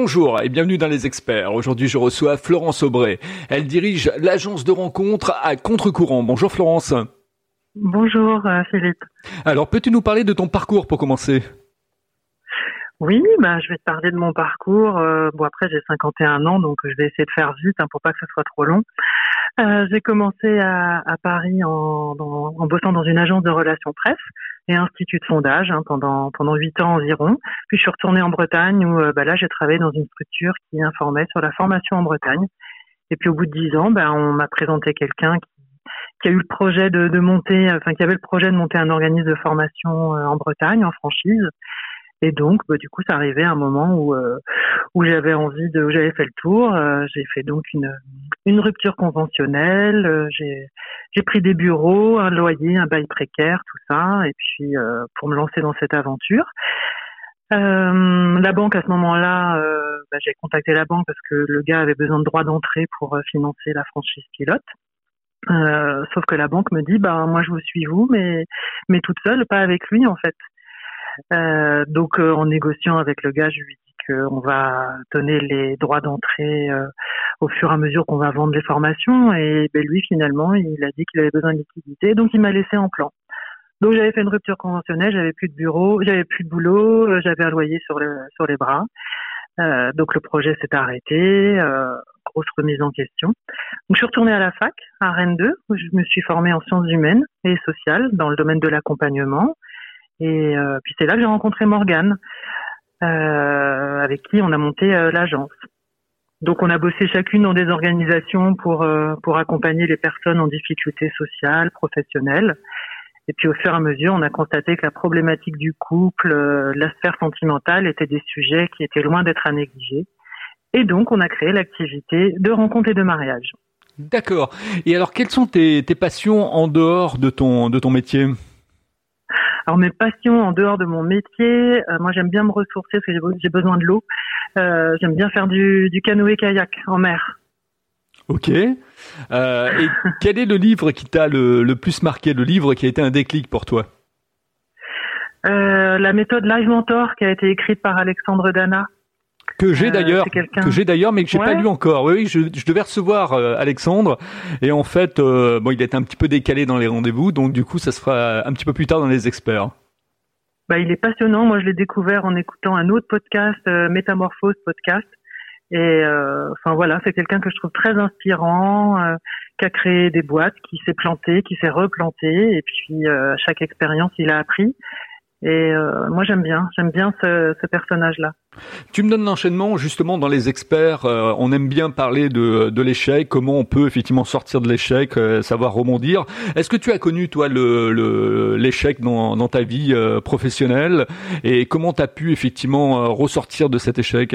Bonjour et bienvenue dans les experts. Aujourd'hui, je reçois Florence Aubray. Elle dirige l'agence de rencontres à contre-courant. Bonjour Florence. Bonjour euh, Philippe. Alors, peux-tu nous parler de ton parcours pour commencer? Oui, bah, je vais te parler de mon parcours. Euh, bon, après, j'ai 51 ans, donc je vais essayer de faire vite hein, pour pas que ce soit trop long. Euh, j'ai commencé à, Paris en, en, bossant dans une agence de relations presse et institut de sondage hein, pendant pendant huit ans environ. Puis je suis retournée en Bretagne où euh, bah, là j'ai travaillé dans une structure qui informait sur la formation en Bretagne. Et puis au bout de dix ans, ben on m'a présenté quelqu'un qui, qui, a eu le projet de, de, monter, enfin qui avait le projet de monter un organisme de formation euh, en Bretagne en franchise. Et donc, bah, du coup, ça arrivait à un moment où euh, où j'avais envie de, où j'avais fait le tour. Euh, j'ai fait donc une rupture conventionnelle. Euh, j'ai j'ai pris des bureaux, un loyer, un bail précaire, tout ça, et puis pour me lancer dans cette aventure. la banque à ce moment-là, bah, j'ai contacté la banque parce que le gars avait besoin de droits d'entrée pour financer la franchise pilote. sauf que la banque me dit bah moi je vous suis vous mais mais toute seule pas avec lui en fait euh, donc euh, en négociant avec le gars, je lui dis qu'on va donner les droits d'entrée euh, au fur et à mesure qu'on va vendre les formations. Et ben, lui, finalement, il a dit qu'il avait besoin de liquidité, donc il m'a laissé en plan. Donc j'avais fait une rupture conventionnelle, j'avais plus de bureau, j'avais plus de boulot, j'avais un loyer sur, le, sur les bras. Euh, donc le projet s'est arrêté, euh, grosse remise en question. Donc je suis retournée à la fac, à Rennes 2, où je me suis formée en sciences humaines et sociales dans le domaine de l'accompagnement. Et euh, puis c'est là que j'ai rencontré Morgane, euh, avec qui on a monté euh, l'agence. Donc on a bossé chacune dans des organisations pour pour accompagner les personnes en difficulté sociale, professionnelle. Et puis au fur et à mesure, on a constaté que la problématique du couple, la sphère sentimentale étaient des sujets qui étaient loin d'être à négliger. Et donc on a créé l'activité de rencontre et de mariage. D'accord. Et alors quelles sont tes, tes passions en dehors de ton de ton métier? Alors mes passions en dehors de mon métier, euh, moi j'aime bien me ressourcer parce que j'ai besoin de l'eau. Euh, j'aime bien faire du, du canoë-kayak en mer. Ok. Euh, et quel est le livre qui t'a le, le, plus marqué, le livre qui a été un déclic pour toi? Euh, La méthode Live Mentor qui a été écrite par Alexandre Dana que j'ai euh, d'ailleurs, que j'ai d'ailleurs, mais que j'ai pas lu encore. Oui, oui, je, je devais recevoir euh, Alexandre, et en fait, euh, bon, il est un petit peu décalé dans les rendez-vous, donc du coup, ça se fera un petit peu plus tard dans les experts. Bah, il est passionnant. Moi, je l'ai découvert en écoutant un autre podcast, Métamorphose podcast. Et enfin voilà, c'est quelqu'un que je trouve très inspirant, qui a créé des boîtes, qui s'est planté, qui s'est replanté, et puis à chaque expérience, il a appris. Et euh, moi j'aime bien, j'aime bien ce, ce personnage-là. Tu me donnes l'enchaînement justement dans les experts. Euh, on aime bien parler de, de l'échec, comment on peut effectivement sortir de l'échec, euh, savoir rebondir. Est-ce que tu as connu toi le l'échec dans, dans ta vie professionnelle? Et comment tu as pu effectivement ressortir de cet échec?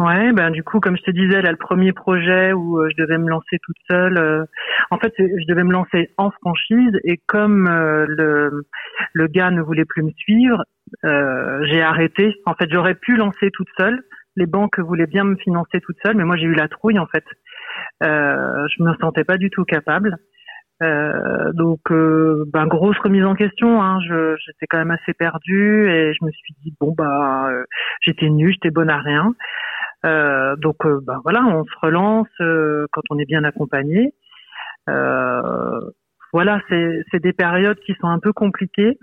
Ouais, ben du coup, comme je te disais, là, le premier projet où je devais me lancer toute seule, en fait, je devais me lancer en franchise et comme euh, le, le gars ne voulait plus me suivre, euh, j'ai arrêté. En fait, j'aurais pu lancer toute seule. Les banques voulaient bien me financer toute seule, mais moi j'ai eu la trouille en fait. Euh, je me sentais pas du tout capable. Euh, donc, euh, ben, grosse remise en question. Hein. j'étais quand même assez perdue et je me suis dit bon bah euh, j'étais nulle, j'étais bonne à rien. Euh, donc, ben voilà, on se relance quand on est bien accompagné. Euh, voilà, c'est des périodes qui sont un peu compliquées.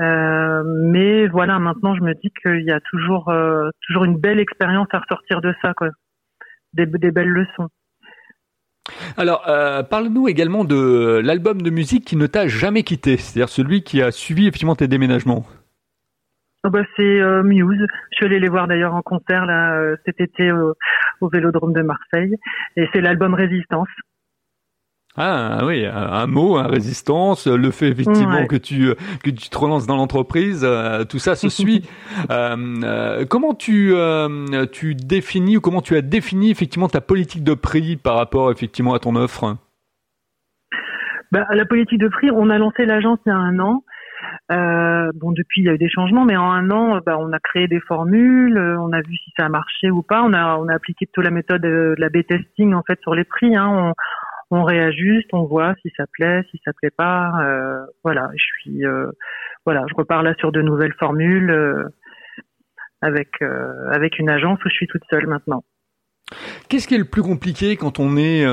Euh, mais voilà, maintenant je me dis qu'il y a toujours euh, toujours une belle expérience à ressortir de ça, quoi. Des, des belles leçons. Alors, euh, parle-nous également de l'album de musique qui ne t'a jamais quitté, c'est-à-dire celui qui a suivi effectivement tes déménagements. Oh bah c'est euh, Muse. Je suis allée les voir d'ailleurs en concert là cet été au, au Vélodrome de Marseille, et c'est l'album Résistance. Ah oui, un mot, un résistance, le fait effectivement que tu que tu te relances dans l'entreprise, euh, tout ça se suit. Euh, euh, comment tu tu définis ou comment tu as défini effectivement ta politique de prix par rapport effectivement à ton offre? Bah, La politique de prix, on a lancé l'agence il y a un an. bon, depuis il y a eu des changements, mais en un an, bah, on a créé des formules, on a vu si ça a marché ou pas. On a on a appliqué toute la méthode de la B-testing en fait sur les prix. Hein. On, réajuste, on voit si ça plaît, si ça plaît pas. Euh, voilà, je suis, euh, voilà, je repars là sur de nouvelles formules. Euh, avec avec une agence où je suis toute seule maintenant. Qu'est-ce qui est le plus compliqué quand on est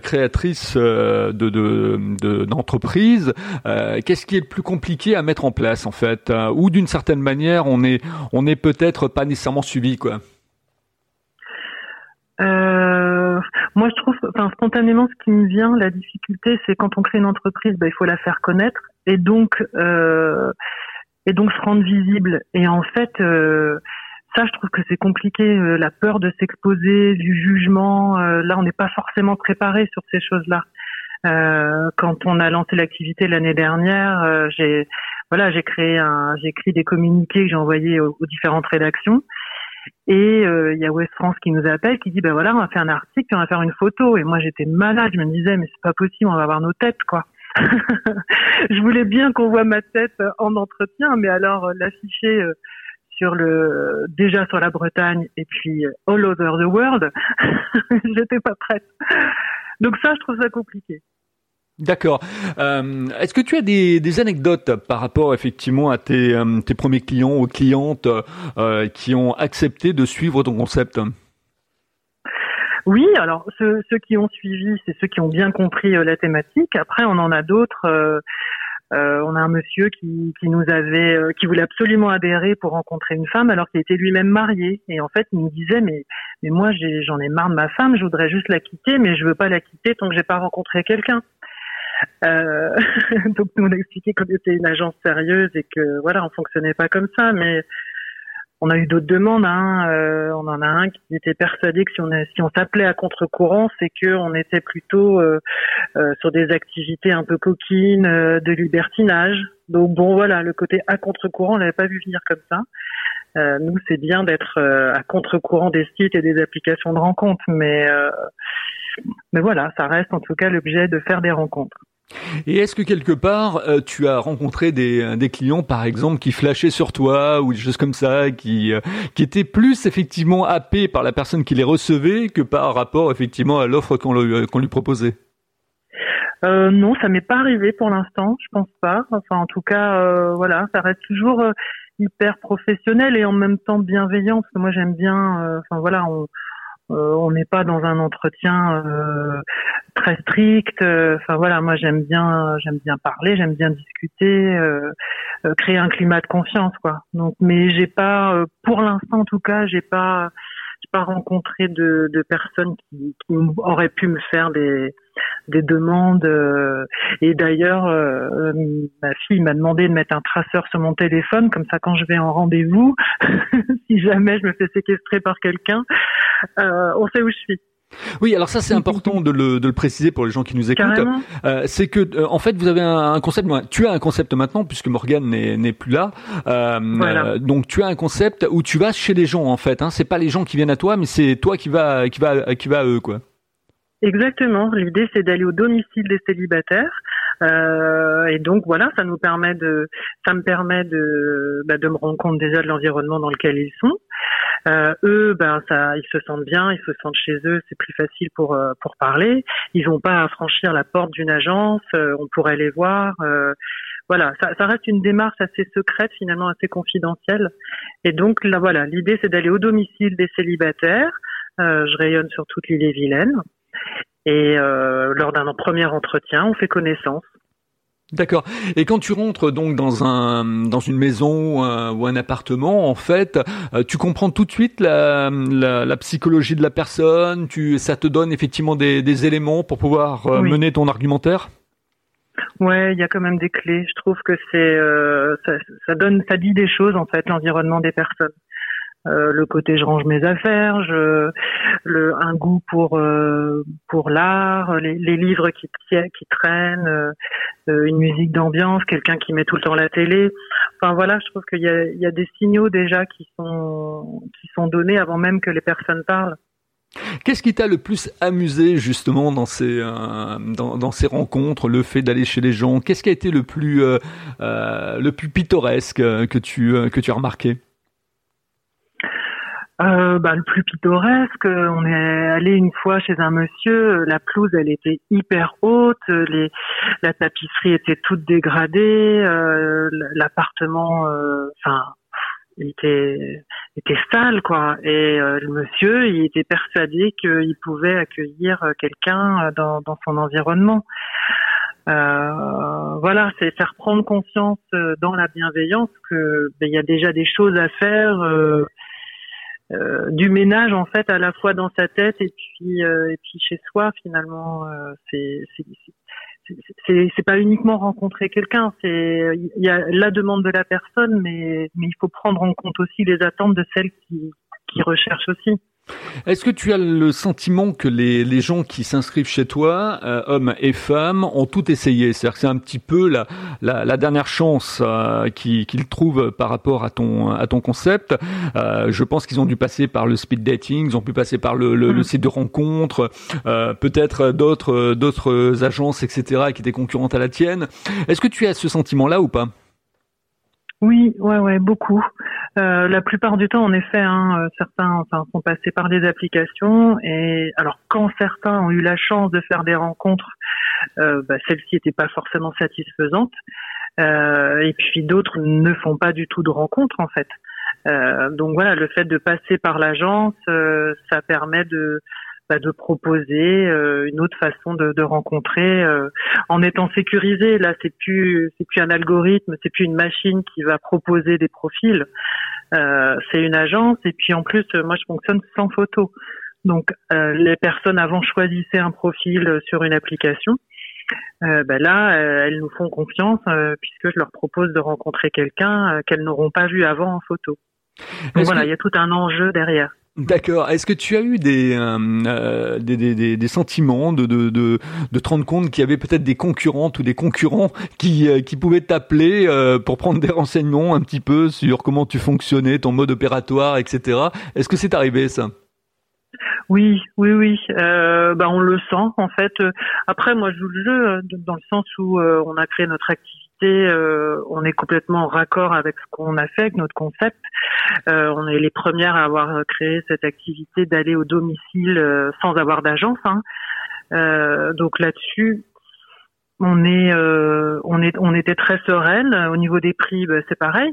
créatrice de, de, d'entreprise Qu'est-ce qui est le plus compliqué à mettre en place en fait Ou d'une certaine manière, on est on est peut-être pas nécessairement suivi quoi? Euh, moi, je trouve, enfin, spontanément, ce qui me vient, la difficulté, c'est quand on crée une entreprise, bah, il faut la faire connaître et donc euh, et donc se rendre visible. Et en fait, euh, ça, je trouve que c'est compliqué. Euh, la peur de s'exposer, du jugement. Euh, là, on n'est pas forcément préparé sur ces choses-là. quand on a lancé l'activité l'année dernière, j'ai voilà, j'ai créé un, j'ai écrit des communiqués que j'ai envoyés aux différentes rédactions. Et euh, il y a West France qui nous appelle, qui dit ben voilà, on va faire un article, on va faire une photo. Et moi j'étais malade, je me disais mais c'est pas possible, on va avoir nos têtes quoi. je voulais bien qu'on voit ma tête en entretien, mais alors euh, l'afficher euh, sur le déjà sur la Bretagne et puis all over the world, j'étais pas prête. Donc ça, je trouve ça compliqué. D'accord. Euh, Est-ce que tu as des, anecdotes par rapport effectivement à tes, euh, premiers clients ou clientes euh, qui ont accepté de suivre ton concept? Oui, alors ceux, qui ont suivi, c'est ceux qui ont bien compris la thématique. Après, on en a d'autres. On a un monsieur qui, nous avait, qui voulait absolument adhérer pour rencontrer une femme, alors qu'il était lui-même marié. Et en fait, il nous disait mais mais moi j'en ai, ai, marre de ma femme, je voudrais juste la quitter, mais je veux pas la quitter tant que j'ai pas rencontré quelqu'un. Euh, donc nous on a expliqué qu'on était une agence sérieuse et que voilà on fonctionnait pas comme ça, mais on a eu d'autres demandes. Hein. Euh, on en a un qui était persuadé que si on, si on s'appelait à contre-courant, c'est que on était plutôt euh, euh, sur des activités un peu coquines, euh, de libertinage. Donc bon, voilà, le côté à contre-courant, on l'avait pas vu venir comme ça. Euh, nous, c'est bien d'être à contre-courant des sites et des applications de rencontres, mais mais voilà, ça reste en tout cas l'objet de faire des rencontres. Et est-ce que quelque part euh, tu as rencontré des, des, clients par exemple qui flashaient sur toi ou des choses comme ça qui euh, qui étaient plus effectivement happés par la personne qui les recevait que par rapport effectivement à l'offre qu'on lui, proposait? Euh, non, ça m'est pas arrivé pour l'instant, je pense pas. Enfin, en tout cas, euh, voilà, ça reste toujours hyper professionnel et en même temps bienveillant parce que moi j'aime bien. Enfin voilà, on, euh, on n'est pas dans un entretien euh, très strict. Enfin voilà, moi j'aime bien, j'aime bien parler, j'aime bien discuter, euh, créer un climat de confiance, quoi. Donc, mais j'ai pas, pour l'instant en tout cas, j'ai pas, pas rencontré de, de personnes qui, qui, auraient pu me faire des des demandes. et d'ailleurs, ma fille m'a demandé de mettre un traceur sur mon téléphone, comme ça quand je vais en rendez-vous, si jamais je me fais séquestrer par quelqu'un, euh, on sait où je suis. Oui, alors ça c'est important de le, de le, préciser pour les gens qui nous écoutent. Euh, c'est que euh, en fait vous avez un, un, concept. Tu as un concept maintenant puisque Morgan n'est plus là. Euh, voilà. donc tu as un concept où tu vas chez les gens en fait. Hein. C'est pas les gens qui viennent à toi, mais c'est toi qui va qui va qui va à eux quoi. Exactement. L'idée c'est d'aller au domicile des célibataires. Euh, et donc voilà, ça nous permet de, ça me permet de, bah, de me rendre compte déjà de l'environnement dans lequel ils sont. Euh, eux, ben ça, ils se sentent bien, ils se sentent chez eux, c'est plus facile pour euh, pour parler. Ils n'ont pas à franchir la porte d'une agence, euh, on pourrait les voir. Euh, voilà, ça, reste une démarche assez secrète finalement, assez confidentielle. Et donc là, voilà, l'idée c'est d'aller au domicile des célibataires. je rayonne sur toute l'île et Vilaine. Et lors d'un premier entretien, on fait connaissance. D'accord. Et quand tu rentres donc dans un dans une maison euh, ou un appartement, en fait, euh, tu comprends tout de suite la, la, la, psychologie de la personne. Tu ça te donne effectivement des, des éléments pour pouvoir euh, mener ton argumentaire? Ouais, il y a quand même des clés. Je trouve que c'est ça, ça donne ça dit des choses en fait l'environnement des personnes. Euh, le côté je range mes affaires, un goût pour euh, pour l'art, les, livres qui, qui traînent, euh, une musique d'ambiance, quelqu'un qui met tout le temps la télé. Enfin voilà, je trouve qu'il y a, y a des signaux déjà qui sont qui sont donnés avant même que les personnes parlent. Qu'est-ce qui t'a le plus amusé justement dans ces dans, ces rencontres, le fait d'aller chez les gens? Qu'est-ce qui a été le plus le plus pittoresque que tu que tu as remarqué? Euh, bah, le plus pittoresque, on est allé une fois chez un monsieur, la pelouse elle était hyper haute, les, la tapisserie était toute dégradée, euh, l'appartement, euh, enfin, était, était sale, quoi. Et le monsieur, il était persuadé qu'il pouvait accueillir quelqu'un dans, dans son environnement. Euh, voilà, c'est faire prendre conscience dans la bienveillance que ben, il y a déjà des choses à faire, euh, euh, du ménage en fait à la fois dans sa tête et puis et puis chez soi finalement. c'est c'est pas uniquement rencontrer quelqu'un, c'est il y a la demande de la personne, mais mais il faut prendre en compte aussi les attentes de celles qui qui recherchent aussi. Est-ce que tu as le sentiment que les, les gens qui s'inscrivent chez toi, euh, hommes et femmes, ont tout essayé? C'est-à-dire que c'est un petit peu la, la, la dernière chance euh, qu'ils trouvent par rapport à ton, à ton concept. Euh, je pense qu'ils ont dû passer par le speed dating, ils ont pu passer par le, le, le mm. site de rencontre, peut-être d'autres d'autres agences, etc., qui étaient concurrentes à la tienne. Est-ce que tu as ce sentiment-là ou pas? Oui, ouais, ouais, beaucoup. Euh, la plupart du temps, en effet, hein, euh, certains enfin, sont passés par des applications. Et alors, quand certains ont eu la chance de faire des rencontres, euh, bah, celles-ci n'étaient pas forcément satisfaisantes. Et puis d'autres ne font pas du tout de rencontres, en fait. Donc voilà, le fait de passer par l'agence, ça permet de de proposer euh, une autre façon de, de rencontrer euh, en étant sécurisé. Là, c'est plus c'est plus un algorithme, c'est plus une machine qui va proposer des profils. Euh, c'est une agence et puis en plus, moi, je fonctionne sans photo. Donc, les personnes avant choisissaient un profil sur une application. Euh, ben là, elles nous font confiance puisque je leur propose de rencontrer quelqu'un qu'elles n'auront pas vu avant en photo. Donc voilà, il y a tout un enjeu derrière. D'accord. Est-ce que tu as eu des, euh, euh des, des, sentiments de, de, de, de te rendre compte qu'il y avait peut-être des concurrentes ou des concurrents qui, euh, qui pouvaient t'appeler pour prendre des renseignements un petit peu sur comment tu fonctionnais, ton mode opératoire, etc. Est-ce que c'est arrivé ça? Oui, oui, oui. Euh, bah, on le sent en fait. Après, moi, je joue le jeu dans le sens où on a créé notre activité euh, on est complètement en raccord avec ce qu'on a fait, avec notre concept. Euh, on est les premières à avoir créé cette activité d'aller au domicile euh, sans avoir d'agence. Hein. donc là-dessus, on était très sereine. Au niveau des prix, bah, c'est pareil.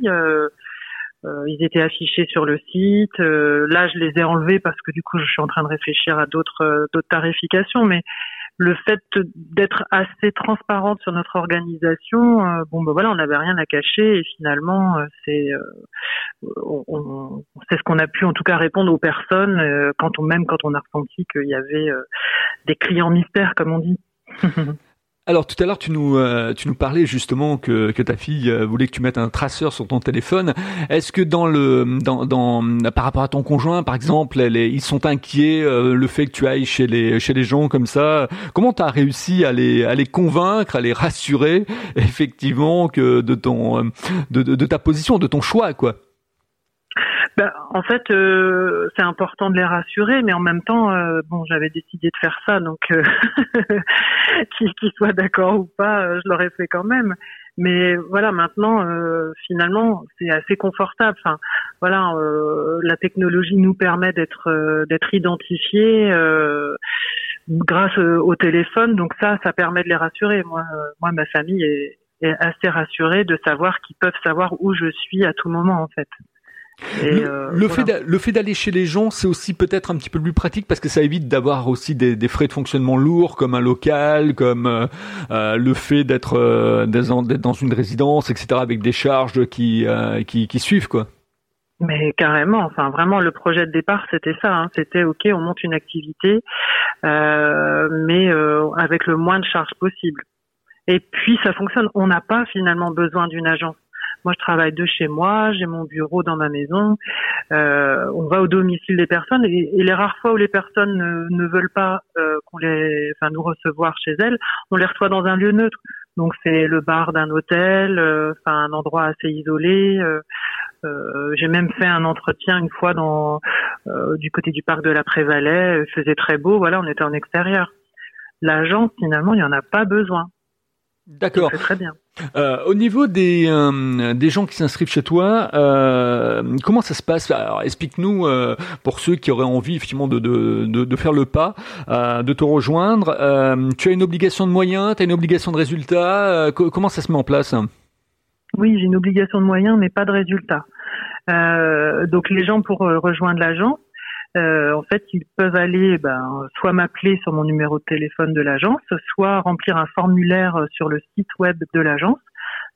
ils étaient affichés sur le site. là, je les ai enlevés parce que du coup, je suis en train de réfléchir à d'autres, d'autres tarifications, mais le fait d'être assez transparente sur notre organisation, euh, bon ben voilà, on n'avait rien à cacher et finalement euh, c'est euh, c'est ce qu'on a pu en tout cas répondre aux personnes quand on même quand on a ressenti qu'il y avait des clients mystères comme on dit. Alors tout à l'heure tu nous euh, tu nous parlais justement que, que ta fille euh, voulait que tu mettes un traceur sur ton téléphone. Est-ce que dans le dans, dans par rapport à ton conjoint par exemple, ils sont inquiets euh, le fait que tu ailles chez les chez les gens comme ça Comment tu as réussi à les à les convaincre, à les rassurer effectivement que de ton de, de, de ta position, de ton choix quoi? Ben, en fait, euh, c'est important de les rassurer, mais en même temps, euh, bon, j'avais décidé de faire ça, donc euh, qu'ils soient d'accord ou pas, je l'aurais fait quand même. Mais voilà, maintenant, finalement, c'est assez confortable. Enfin, voilà, la technologie nous permet d'être d'être identifiés grâce au téléphone, donc ça, ça permet de les rassurer. Moi, moi, ma famille est assez rassurée de savoir qu'ils peuvent savoir où je suis à tout moment, en fait le, euh, le, fait le fait d'aller chez les gens, c'est aussi peut-être un petit peu plus pratique parce que ça évite d'avoir aussi des, des, frais de fonctionnement lourds comme un local, comme euh, euh le fait d'être euh, dans une résidence, etc. avec des charges qui, qui, qui suivent quoi. Mais carrément, enfin vraiment, le projet de départ c'était ça. Hein. C'était ok, on monte une activité, mais avec le moins de charges possible. Et puis ça fonctionne. On n'a pas finalement besoin d'une agence moi, je travaille de chez moi, j'ai mon bureau dans ma maison. Euh, on va au domicile des personnes et, les rares fois où les personnes ne, veulent pas euh, qu'on les, enfin, nous recevoir chez elles, on les reçoit dans un lieu neutre. Donc c'est le bar d'un hôtel, euh, enfin un endroit assez isolé. j'ai même fait un entretien une fois dans du côté du parc de la Prévalais. Il faisait très beau, voilà, on était en extérieur. L'agence, finalement, il n'y en a pas besoin. D'accord. C'est très bien. Euh, au niveau des, euh, des gens qui s'inscrivent chez toi, euh, comment ça se passe? Alors, explique-nous euh, pour ceux qui auraient envie effectivement de, de, de, de faire le pas, euh, de te rejoindre. tu as une obligation de moyens, tu as une obligation de résultats. comment ça se met en place? Oui, j'ai une obligation de moyens, mais pas de résultats. donc les gens pour rejoindre l'agence, en fait, ils peuvent aller ben, soit m'appeler sur mon numéro de téléphone de l'agence, soit remplir un formulaire sur le site web de l'agence.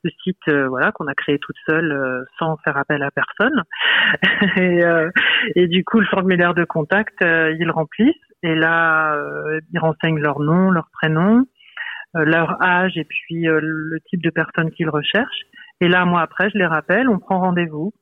Le site euh, voilà qu'on a créé toute seule euh, sans faire appel à personne. Et, euh, et, du coup le formulaire de contact ils remplissent. Et là ils renseignent leur nom leur prénom leur âge et puis le type de personne qu'ils recherchent. Et là moi après je les rappelle on prend rendez-vous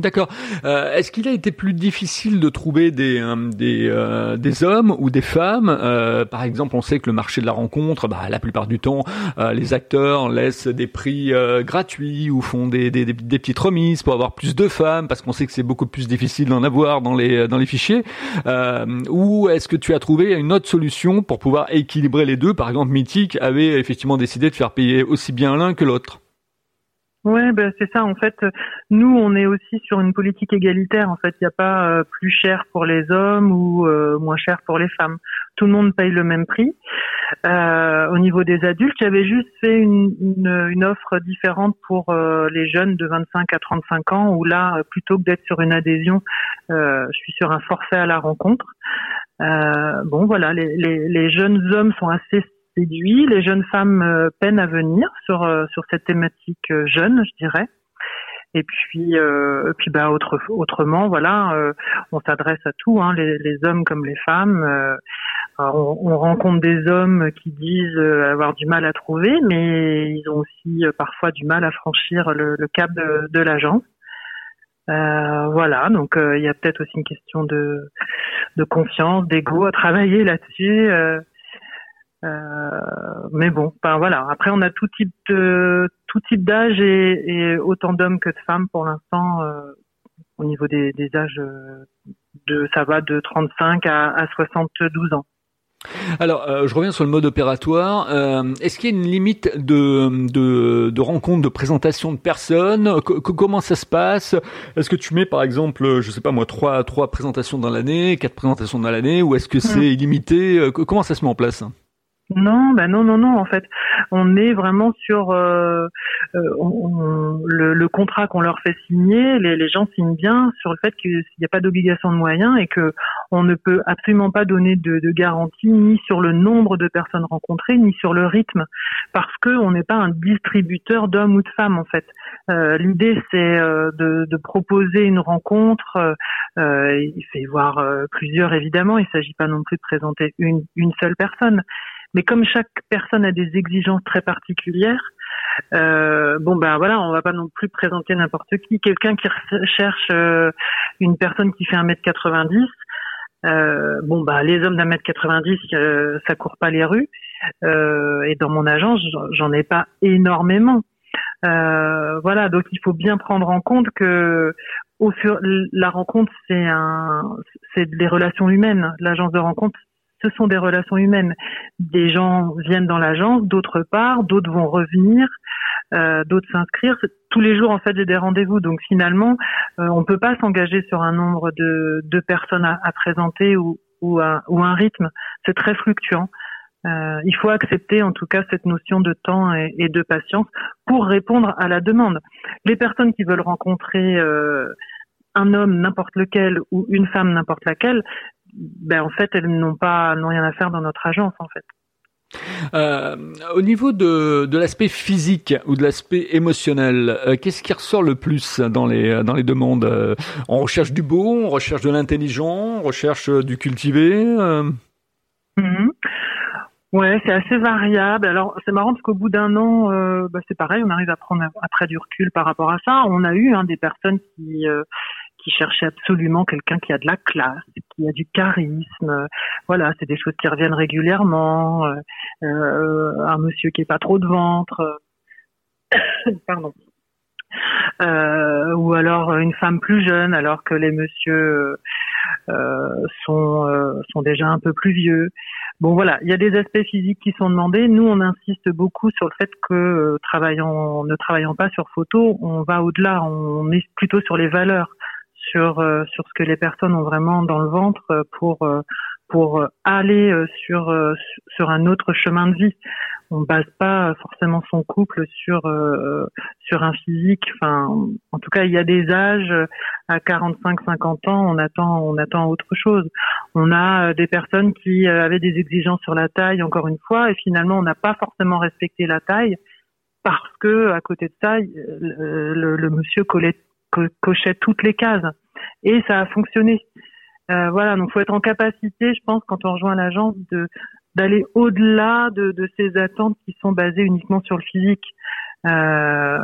D'accord. Euh, Est-ce qu'il a été plus difficile de trouver des euh, des, euh, des hommes ou des femmes? Euh, Par exemple, on sait que le marché de la rencontre, bah, la plupart du temps, les acteurs laissent des prix gratuits ou font des, des, des, petites remises pour avoir plus de femmes, parce qu'on sait que c'est beaucoup plus difficile d'en avoir dans les dans les fichiers. ou est-ce que tu as trouvé une autre solution pour pouvoir équilibrer les deux? Par exemple, Mythique avait effectivement décidé de faire payer aussi bien l'un que l'autre. Ouais, ben c'est ça. En fait, nous, on est aussi sur une politique égalitaire. En fait, il n'y a pas euh, plus cher pour les hommes ou euh, moins cher pour les femmes. Tout le monde paye le même prix. Euh, au niveau des adultes, j'avais juste fait une, une, une, offre différente pour les jeunes de 25 à 35 ans, où là, plutôt que d'être sur une adhésion, je suis sur un forfait à la rencontre. bon, voilà, les, les, les jeunes hommes sont assez séduit. Les jeunes femmes euh, peinent à venir sur euh, sur cette thématique euh, jeune, je dirais. Et puis, euh, puis bah autre, autrement, voilà, on s'adresse à tout, hein, les, les, hommes comme les femmes. on, on, rencontre des hommes qui disent avoir du mal à trouver, mais ils ont aussi parfois du mal à franchir le, le cap de, de l'agence. voilà, donc il y a peut-être aussi une question de, de confiance, d'ego à travailler là-dessus. Euh, mais bon, ben voilà. Après, on a tout type de tout type d'âge et, et, autant d'hommes que de femmes pour l'instant. Euh, au niveau des, des, âges, euh, de ça va de 35 à, à 72 ans. Alors, euh, je reviens sur le mode opératoire. Euh, Est-ce qu'il y a une limite de, de, de rencontre, de présentation de personnes? Comment ça se passe? Est-ce que tu mets, par exemple, je sais pas moi, trois, trois présentations dans l'année, quatre présentations dans l'année, ou est-ce que c'est mmh. illimité Comment ça se met en place? Non, bah non, non, non. En fait, on est vraiment sur euh, euh le, le, contrat qu'on leur fait signer. Les, gens signent bien sur le fait qu'il n'y a pas d'obligation de moyens et que on ne peut absolument pas donner de, de, garantie ni sur le nombre de personnes rencontrées ni sur le rythme, parce que on n'est pas un distributeur d'hommes ou de femmes en fait. Euh, L'idée c'est de, proposer une rencontre. Euh, il fait voir plusieurs évidemment. Il ne s'agit pas non plus de présenter une seule personne. Mais comme chaque personne a des exigences très particulières, euh, bon ben voilà, on va pas non plus présenter n'importe qui. Quelqu'un qui cherche euh, une personne qui fait 1m90, euh, bon bah les hommes d'un mètre 90, euh, ça court pas les rues. Euh, et dans mon agence, j'en ai pas énormément. Euh, voilà, donc il faut bien prendre en compte que au fur, la rencontre c'est un, c'est des relations humaines. L'agence de rencontre ce sont des relations humaines. Des gens viennent dans l'agence, d'autres part, d'autres vont revenir, euh, d'autres s'inscrire. Tous les jours, en fait, j'ai des rendez-vous. Donc finalement, euh, on peut pas s'engager sur un nombre de, de personnes à, à, présenter ou, ou, un, ou, un, rythme. C'est très fluctuant. Euh, il faut accepter en tout cas cette notion de temps et, et, de patience pour répondre à la demande. Les personnes qui veulent rencontrer euh, un homme n'importe lequel ou une femme n'importe laquelle, ben en fait elles n'ont pas n'ont rien à faire dans notre agence en fait. Euh, au niveau de, de l'aspect physique ou de l'aspect émotionnel, euh, qu'est-ce qui ressort le plus dans les dans les demandes? Euh, On recherche du beau, on recherche de l'intelligent, on recherche du cultivé. Mm-hmm. Ouais, c'est assez variable. Alors c'est marrant parce qu'au bout d'un an, bah, c'est pareil, on arrive à prendre après du recul par rapport à ça. On a eu hein, des personnes qui qui cherchait absolument quelqu'un qui a de la classe, qui a du charisme. Voilà, c'est des choses qui reviennent régulièrement. Euh, euh un monsieur qui est pas trop de ventre. Pardon. Euh, ou alors une femme plus jeune alors que les monsieur euh, sont euh, sont déjà un peu plus vieux. Bon voilà, il y a des aspects physiques qui sont demandés. Nous, on insiste beaucoup sur le fait que euh, travaillant, ne travaillant pas sur photo, on va au-delà. On est plutôt sur les valeurs sur euh, sur ce que les personnes ont vraiment dans le ventre euh, pour euh, pour aller sur sur un autre chemin de vie on base pas forcément son couple sur euh, sur un physique. Enfin, en tout cas, il y a des âges à 45, 50 ans, on attend on attend autre chose. On a des personnes qui avaient des exigences sur la taille, encore une fois, et finalement, on n'a pas forcément respecté la taille parce que à côté de ça, le, monsieur cochait toutes les cases et ça a fonctionné. voilà, donc faut être en capacité, je pense, quand on rejoint l'agence, de d'aller au-delà de, ces attentes qui sont basées uniquement sur le physique. Euh,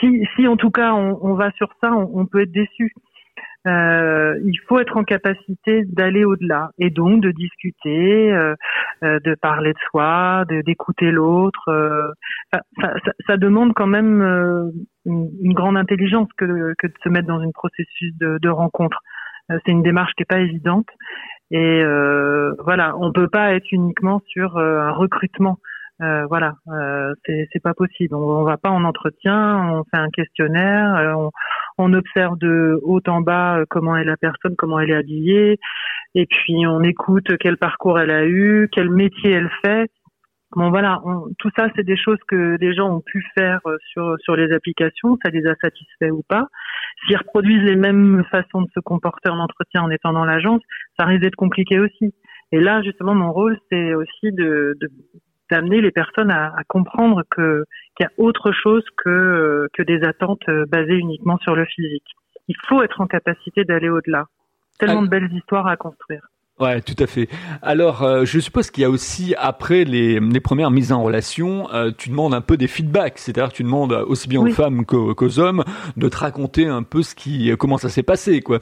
si, si en tout cas on, va sur ça, on peut être déçu. Euh, il faut être en capacité d'aller au-delà et donc de discuter, euh, euh de parler de soi, d'écouter l'autre. Euh, ça, ça, ça, demande quand même euh, une, une, grande intelligence que, que de se mettre dans un processus de, de rencontre. C'est une démarche qui n'est pas évidente et voilà, on peut pas être uniquement sur un recrutement. Euh, voilà, euh, c'est pas possible. On, on, va pas en entretien, on fait un questionnaire, euh, on, on, observe de haut en bas comment est la personne, comment elle est habillée, et puis on écoute quel parcours elle a eu, quel métier elle fait. Bon voilà, tout ça c'est des choses que les gens ont pu faire sur sur les applications, ça les a satisfaits ou pas s'ils reproduisent les mêmes façons de se comporter en entretien en étant dans l'agence, ça risque d'être compliqué aussi. Et là, justement, mon rôle, c'est aussi de, d'amener les personnes à, comprendre que qu'il y a autre chose que que des attentes basées uniquement sur le physique. Il faut être en capacité d'aller au-delà. Tellement de belles histoires à construire. Ouais, tout à fait. Alors, euh, je suppose qu'il y a aussi, après les, les premières mises en relation, euh, tu demandes un peu des feedbacks, c'est-à-dire tu demandes aussi bien aux femmes qu'aux, hommes de te raconter un peu ce qui, comment ça s'est passé, quoi.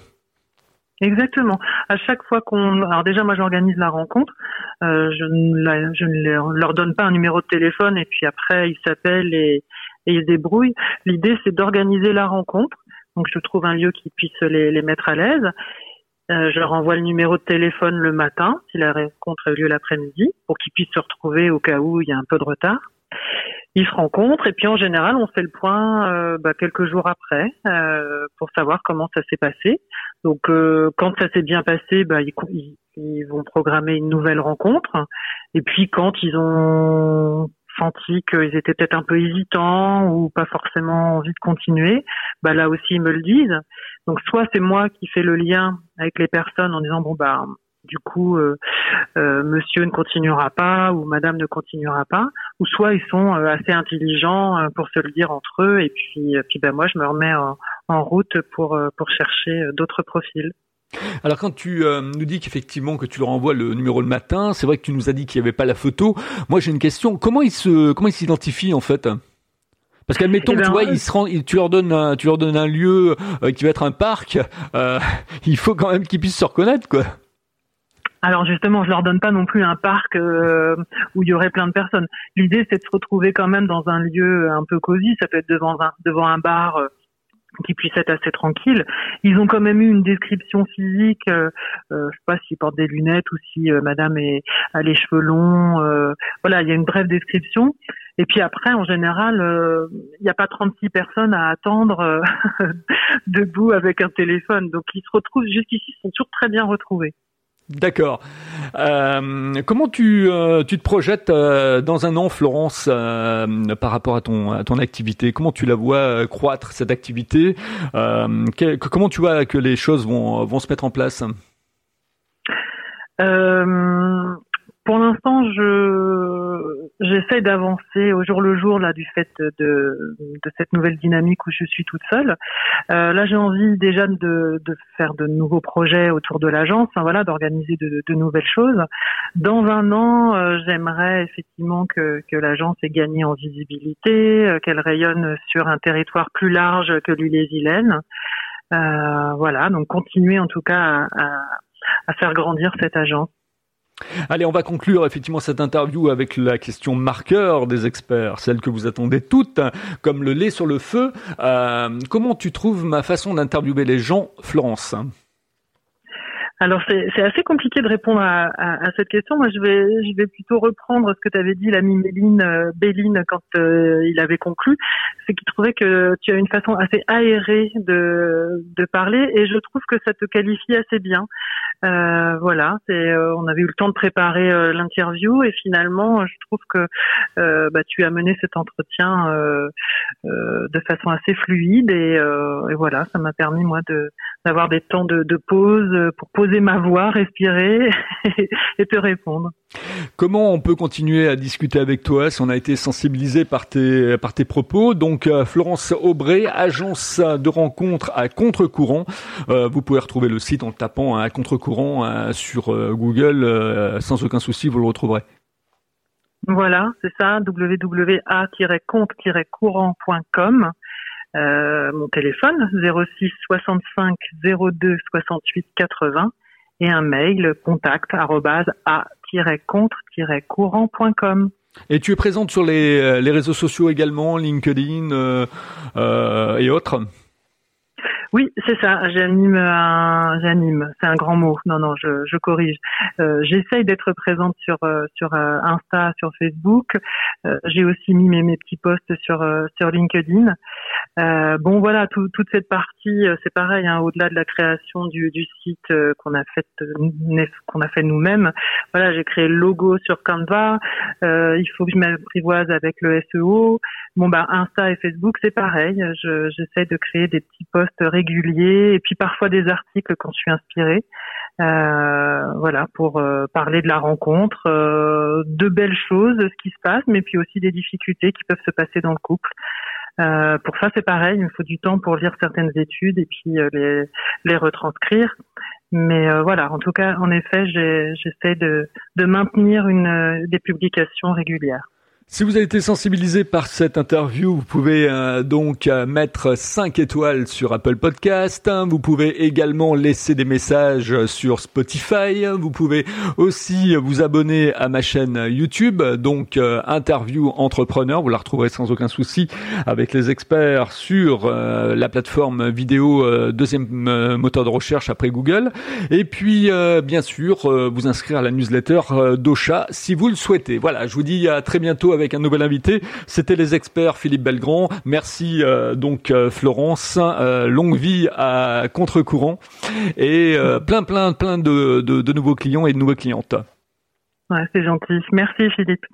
Exactement. À chaque fois qu'on, alors déjà moi j'organise la rencontre, euh, je, ne je ne leur donne pas un numéro de téléphone et puis après ils s'appellent et, et ils se débrouillent. L'idée c'est d'organiser la rencontre. Donc je trouve un lieu qui puisse les, les mettre à l'aise euh, je leur envoie le numéro de téléphone le matin, si la rencontre a eu lieu l'après-midi, pour qu'ils puissent se retrouver au cas où il y a un peu de retard. Ils se rencontrent et puis en général, on fait le point euh, bah, quelques jours après euh, pour savoir comment ça s'est passé. Donc quand ça s'est bien passé, bah, ils, ils, vont programmer une nouvelle rencontre. Et puis quand ils ont senti qu'ils étaient peut-être un peu hésitants ou pas forcément envie de continuer, bah là aussi ils me le disent. Donc soit c'est moi qui fais le lien avec les personnes en disant bon bah du coup euh, euh, monsieur ne continuera pas ou madame ne continuera pas ou soit ils sont euh, assez intelligents pour se le dire entre eux et puis puis ben moi je me remets en, en route pour pour chercher d'autres profils. Alors quand tu euh, nous dis qu'effectivement que tu leur envoies le numéro le matin, c'est vrai que tu nous as dit qu'il n'y avait pas la photo. Moi j'ai une question. Comment ils se comment ils s'identifient en fait? Parce qu'admettons, eh ben, tu vois, ils se rendent, tu leur donnes un, tu leur donnes un lieu euh, qui va être un parc. Euh, il faut quand même qu'ils puissent se reconnaître, quoi. Alors justement, je leur donne pas non plus un parc où il y aurait plein de personnes. L'idée, c'est de se retrouver quand même dans un lieu un peu cosy. Ça peut être devant un, devant un bar qui puisse être assez tranquille. Ils ont quand même eu une description physique. Euh, euh, je sais pas s'ils portent des lunettes ou si euh, Madame est, a les cheveux longs. Euh, voilà, il y a une brève description. Et puis après, en général, il n'y a pas 36 personnes à attendre debout avec un téléphone. Donc ils se retrouvent jusqu'ici, ils sont toujours très bien retrouvés. D'accord. Euh, comment tu, euh, tu te projettes euh, dans un an, Florence, par rapport à ton, à ton activité? Comment tu la vois croître, cette activité? Comment tu vois que les choses vont, vont se mettre en place? Pour l'instant, je j'essaie d'avancer au jour le jour là du fait de, de cette nouvelle dynamique où je suis toute seule. Euh, là, j'ai envie déjà de, de faire de nouveaux projets autour de l'agence, hein, voilà, d'organiser de, de, nouvelles choses. Dans un an, euh, j'aimerais effectivement que, que l'agence ait gagné en visibilité, euh, qu'elle rayonne sur un territoire plus large que l'île-et-Vilaine. Euh, voilà, donc continuer en tout cas à, à faire grandir cette agence. Allez, on va conclure effectivement cette interview avec la question marqueur des experts, celle que vous attendez toutes, comme le lait sur le feu. Euh, comment tu trouves ma façon d'interviewer les gens, Florence? Alors c'est assez compliqué de répondre à, cette question. Moi, je vais, plutôt reprendre ce que tu avais dit l'ami Méline, euh, Béline quand euh, il avait conclu, c'est qu'il trouvait que tu as une façon assez aérée de parler et je trouve que ça te qualifie assez bien. Euh, voilà, c'est, euh, on avait eu le temps de préparer euh, l'interview et finalement, je trouve que bah, tu as mené cet entretien de façon assez fluide et, et voilà, ça m'a permis moi de d'avoir des temps de, de, pause pour poser ma voix, respirer et te répondre. Comment on peut continuer à discuter avec toi si on a été sensibilisé par tes par tes propos? Donc Florence Aubray, agence de rencontre à contre-courant. vous pouvez retrouver le site en tapant à contre-courant euh, sur euh, Google, euh, sans aucun souci, vous le retrouverez. Voilà, c'est ça, www.a-compte-courant.com. mon téléphone 06 65 02 68 80 et un mail contact a-contre-courant.com. Et tu es présente sur les, les réseaux sociaux également, LinkedIn et autres? Oui, c'est ça. J'anime un, j'anime. C'est un grand mot. Non, non, je, je corrige. Euh, J'essaye d'être présente sur euh, sur euh, Insta, sur Facebook. Euh, j'ai aussi mis mes, mes petits posts sur sur LinkedIn. Bon, voilà, toute cette partie, c'est pareil. Hein, Au-delà de la création du, site qu'on a fait fait nous-mêmes. Voilà, j'ai créé le logo sur Canva. il faut que je m'apprivoise avec le SEO. Bon, bah Insta et Facebook, c'est pareil. J'essaie de créer des petits posts réguliers et puis parfois des articles quand je suis inspirée. Euh, voilà, pour euh, parler de la rencontre, euh, de belles choses, ce qui se passe, mais puis aussi des difficultés qui peuvent se passer dans le couple. Euh, pour ça, c'est pareil, il me faut du temps pour lire certaines études et puis les, les retranscrire. Mais voilà, en tout cas, en effet, j'essaie de, de maintenir une, des publications régulières. Si vous avez été sensibilisé par cette interview, vous pouvez euh, donc euh, mettre 5 étoiles sur Apple Podcast. Vous pouvez également laisser des messages sur Spotify. Vous pouvez aussi vous abonner à ma chaîne YouTube, donc euh, Interview Entrepreneur. Vous la retrouverez sans aucun souci avec les experts sur la plateforme vidéo deuxième moteur de recherche après Google. Et puis, bien sûr, vous inscrire à la newsletter d'Ocha si vous le souhaitez. Voilà, je vous dis à très bientôt avec avec un nouvel invité. C'était les experts Philippe Belgrand. Merci euh, donc euh, Florence. Euh, longue vie à contre-courant et plein plein plein de, de, de nouveaux clients et de nouvelles clientes. Ouais, c'est gentil. Merci Philippe.